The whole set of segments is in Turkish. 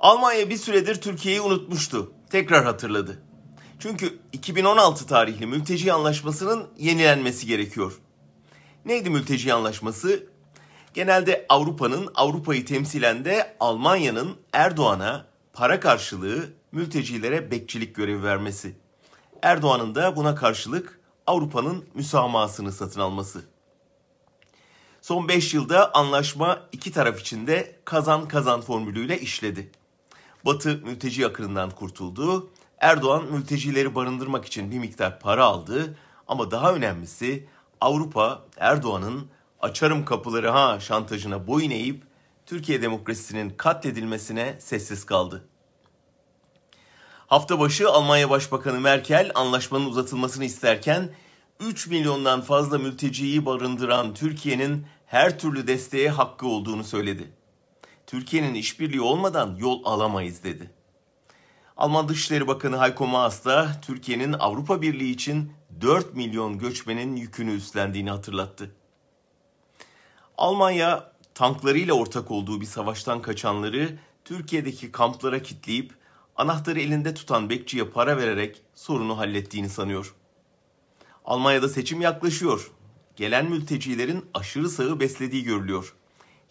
Almanya bir süredir Türkiye'yi unutmuştu. Tekrar hatırladı. Çünkü 2016 tarihli mülteci anlaşmasının yenilenmesi gerekiyor. Neydi mülteci anlaşması? Genelde Avrupa'nın Avrupa'yı temsilen de Almanya'nın Erdoğan'a para karşılığı mültecilere bekçilik görevi vermesi. Erdoğan'ın da buna karşılık Avrupa'nın müsamahasını satın alması. Son 5 yılda anlaşma iki taraf için de kazan kazan formülüyle işledi. Batı mülteci akınından kurtuldu. Erdoğan mültecileri barındırmak için bir miktar para aldı ama daha önemlisi Avrupa Erdoğan'ın açarım kapıları ha şantajına boyun eğip Türkiye demokrasisinin katledilmesine sessiz kaldı. Hafta başı Almanya Başbakanı Merkel anlaşmanın uzatılmasını isterken 3 milyondan fazla mülteciyi barındıran Türkiye'nin her türlü desteğe hakkı olduğunu söyledi. Türkiye'nin işbirliği olmadan yol alamayız dedi. Alman Dışişleri Bakanı Heiko Maas da Türkiye'nin Avrupa Birliği için 4 milyon göçmenin yükünü üstlendiğini hatırlattı. Almanya tanklarıyla ortak olduğu bir savaştan kaçanları Türkiye'deki kamplara kitleyip anahtarı elinde tutan bekçiye para vererek sorunu hallettiğini sanıyor. Almanya'da seçim yaklaşıyor. Gelen mültecilerin aşırı sağı beslediği görülüyor.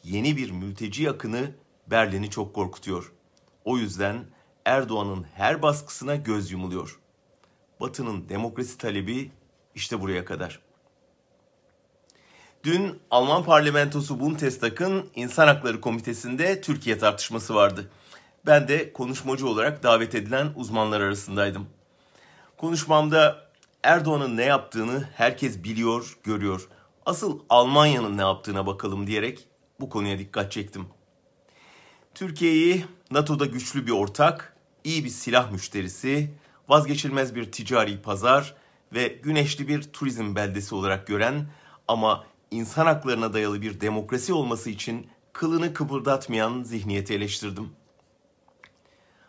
Yeni bir mülteci akını Berlin'i çok korkutuyor. O yüzden Erdoğan'ın her baskısına göz yumuluyor. Batı'nın demokrasi talebi işte buraya kadar. Dün Alman parlamentosu Bundestag'ın İnsan Hakları Komitesi'nde Türkiye tartışması vardı. Ben de konuşmacı olarak davet edilen uzmanlar arasındaydım. Konuşmamda Erdoğan'ın ne yaptığını herkes biliyor, görüyor. Asıl Almanya'nın ne yaptığına bakalım diyerek bu konuya dikkat çektim. Türkiye'yi NATO'da güçlü bir ortak, iyi bir silah müşterisi, vazgeçilmez bir ticari pazar ve güneşli bir turizm beldesi olarak gören ama insan haklarına dayalı bir demokrasi olması için kılını kıpırdatmayan zihniyeti eleştirdim.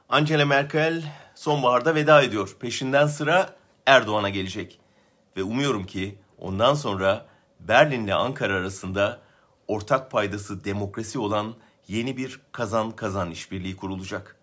Angela Merkel sonbaharda veda ediyor. Peşinden sıra Erdoğan'a gelecek. Ve umuyorum ki ondan sonra Berlin ile Ankara arasında ortak paydası demokrasi olan yeni bir kazan kazan işbirliği kurulacak.